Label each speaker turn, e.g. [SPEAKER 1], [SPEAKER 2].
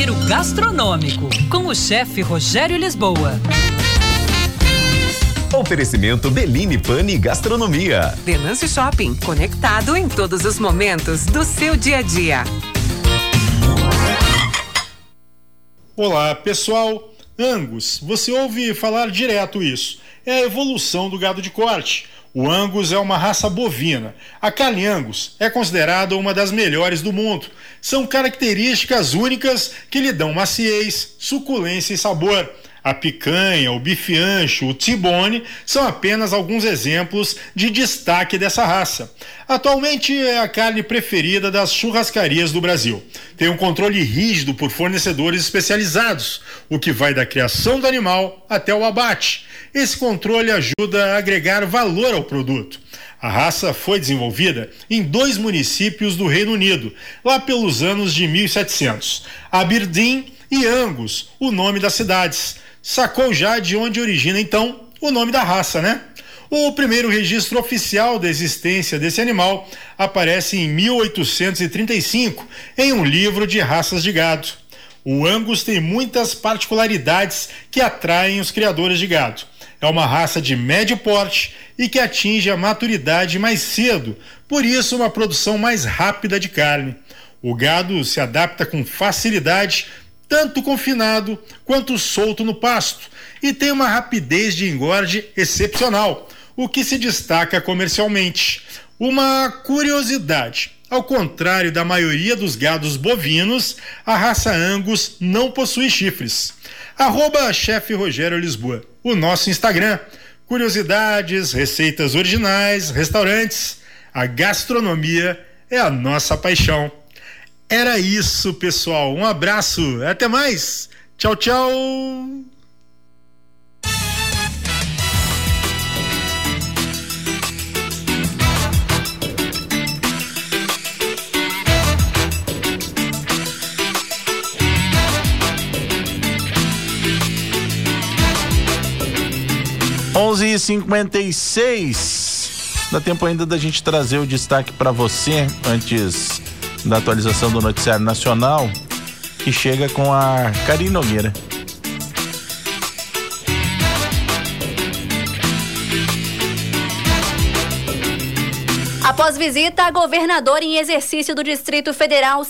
[SPEAKER 1] Giro Gastronômico, com o chefe Rogério Lisboa.
[SPEAKER 2] Oferecimento Beline Pane Gastronomia.
[SPEAKER 3] Venâncio Shopping, conectado em todos os momentos do seu dia a dia.
[SPEAKER 4] Olá, pessoal. Angus, você ouve falar direto isso. É a evolução do gado de corte. O Angus é uma raça bovina. A carne Angus é considerada uma das melhores do mundo. São características únicas que lhe dão maciez, suculência e sabor. A picanha, o bife ancho, o tibone são apenas alguns exemplos de destaque dessa raça. Atualmente é a carne preferida das churrascarias do Brasil. Tem um controle rígido por fornecedores especializados, o que vai da criação do animal até o abate. Esse controle ajuda a agregar valor ao produto. A raça foi desenvolvida em dois municípios do Reino Unido, lá pelos anos de 1700, Aberdeen e Angus, o nome das cidades. Sacou já de onde origina então o nome da raça, né? O primeiro registro oficial da existência desse animal aparece em 1835 em um livro de raças de gado. O Angus tem muitas particularidades que atraem os criadores de gado. É uma raça de médio porte e que atinge a maturidade mais cedo, por isso, uma produção mais rápida de carne. O gado se adapta com facilidade tanto confinado quanto solto no pasto, e tem uma rapidez de engorde excepcional, o que se destaca comercialmente. Uma curiosidade: ao contrário da maioria dos gados bovinos, a raça Angus não possui chifres. Arroba chefe Rogério Lisboa, o nosso Instagram. Curiosidades, receitas originais, restaurantes. A gastronomia é a nossa paixão. Era isso, pessoal. Um abraço. Até mais. Tchau, tchau.
[SPEAKER 5] Onze e cinquenta e seis. Dá tempo ainda da gente trazer o destaque para você antes da atualização do Noticiário Nacional, que chega com a Karine Nogueira.
[SPEAKER 6] Após visita a governador em exercício do Distrito Federal,